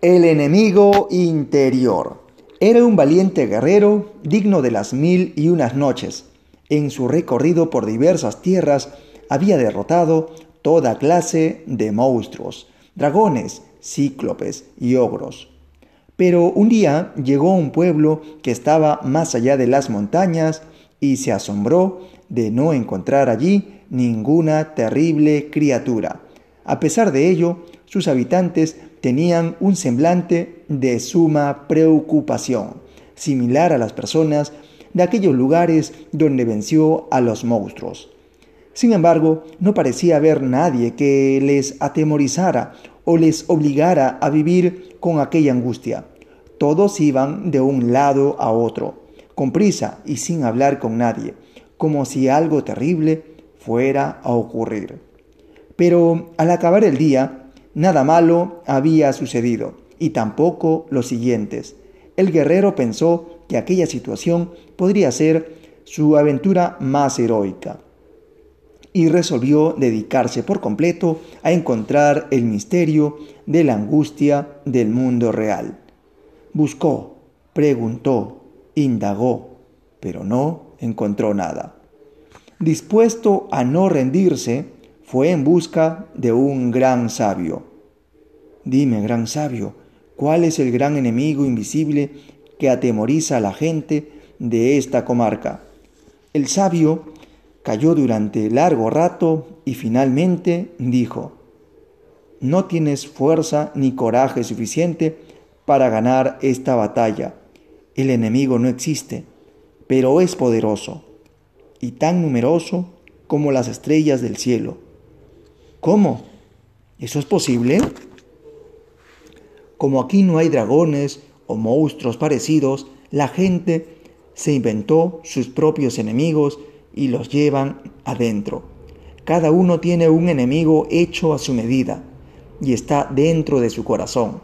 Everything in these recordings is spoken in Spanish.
El enemigo interior. Era un valiente guerrero digno de las mil y unas noches. En su recorrido por diversas tierras había derrotado toda clase de monstruos, dragones, cíclopes y ogros. Pero un día llegó a un pueblo que estaba más allá de las montañas y se asombró de no encontrar allí ninguna terrible criatura. A pesar de ello, sus habitantes tenían un semblante de suma preocupación, similar a las personas de aquellos lugares donde venció a los monstruos. Sin embargo, no parecía haber nadie que les atemorizara o les obligara a vivir con aquella angustia. Todos iban de un lado a otro, con prisa y sin hablar con nadie, como si algo terrible fuera a ocurrir. Pero al acabar el día, Nada malo había sucedido, y tampoco los siguientes. El guerrero pensó que aquella situación podría ser su aventura más heroica, y resolvió dedicarse por completo a encontrar el misterio de la angustia del mundo real. Buscó, preguntó, indagó, pero no encontró nada. Dispuesto a no rendirse, fue en busca de un gran sabio. Dime, gran sabio, ¿cuál es el gran enemigo invisible que atemoriza a la gente de esta comarca? El sabio cayó durante largo rato y finalmente dijo, no tienes fuerza ni coraje suficiente para ganar esta batalla. El enemigo no existe, pero es poderoso y tan numeroso como las estrellas del cielo. ¿Cómo? ¿Eso es posible? Como aquí no hay dragones o monstruos parecidos, la gente se inventó sus propios enemigos y los llevan adentro. Cada uno tiene un enemigo hecho a su medida y está dentro de su corazón.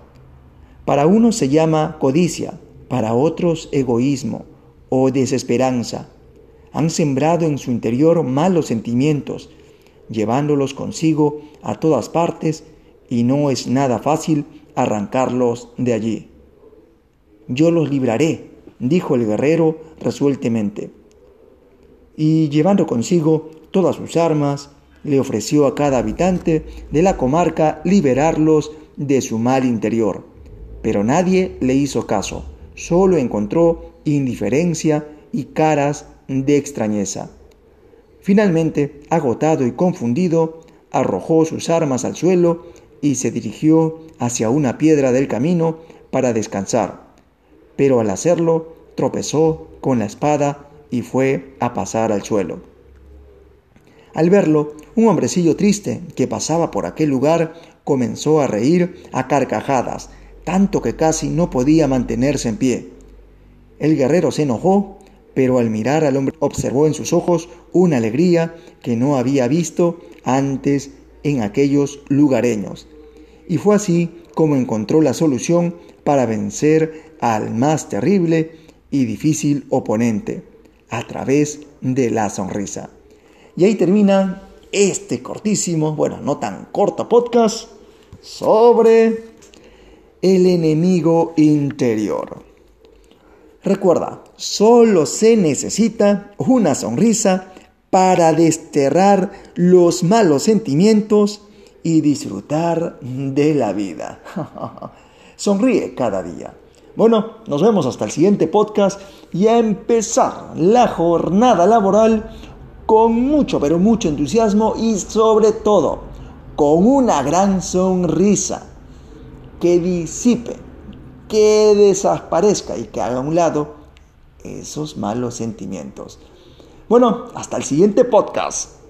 Para unos se llama codicia, para otros egoísmo o desesperanza. Han sembrado en su interior malos sentimientos llevándolos consigo a todas partes y no es nada fácil arrancarlos de allí. Yo los libraré, dijo el guerrero resueltamente. Y llevando consigo todas sus armas, le ofreció a cada habitante de la comarca liberarlos de su mal interior. Pero nadie le hizo caso, solo encontró indiferencia y caras de extrañeza. Finalmente, agotado y confundido, arrojó sus armas al suelo y se dirigió hacia una piedra del camino para descansar. Pero al hacerlo, tropezó con la espada y fue a pasar al suelo. Al verlo, un hombrecillo triste que pasaba por aquel lugar comenzó a reír a carcajadas, tanto que casi no podía mantenerse en pie. El guerrero se enojó pero al mirar al hombre observó en sus ojos una alegría que no había visto antes en aquellos lugareños. Y fue así como encontró la solución para vencer al más terrible y difícil oponente, a través de la sonrisa. Y ahí termina este cortísimo, bueno, no tan corto podcast sobre el enemigo interior. Recuerda, solo se necesita una sonrisa para desterrar los malos sentimientos y disfrutar de la vida. Sonríe cada día. Bueno, nos vemos hasta el siguiente podcast y a empezar la jornada laboral con mucho, pero mucho entusiasmo y sobre todo con una gran sonrisa que disipe que desaparezca y que haga a un lado esos malos sentimientos. Bueno, hasta el siguiente podcast.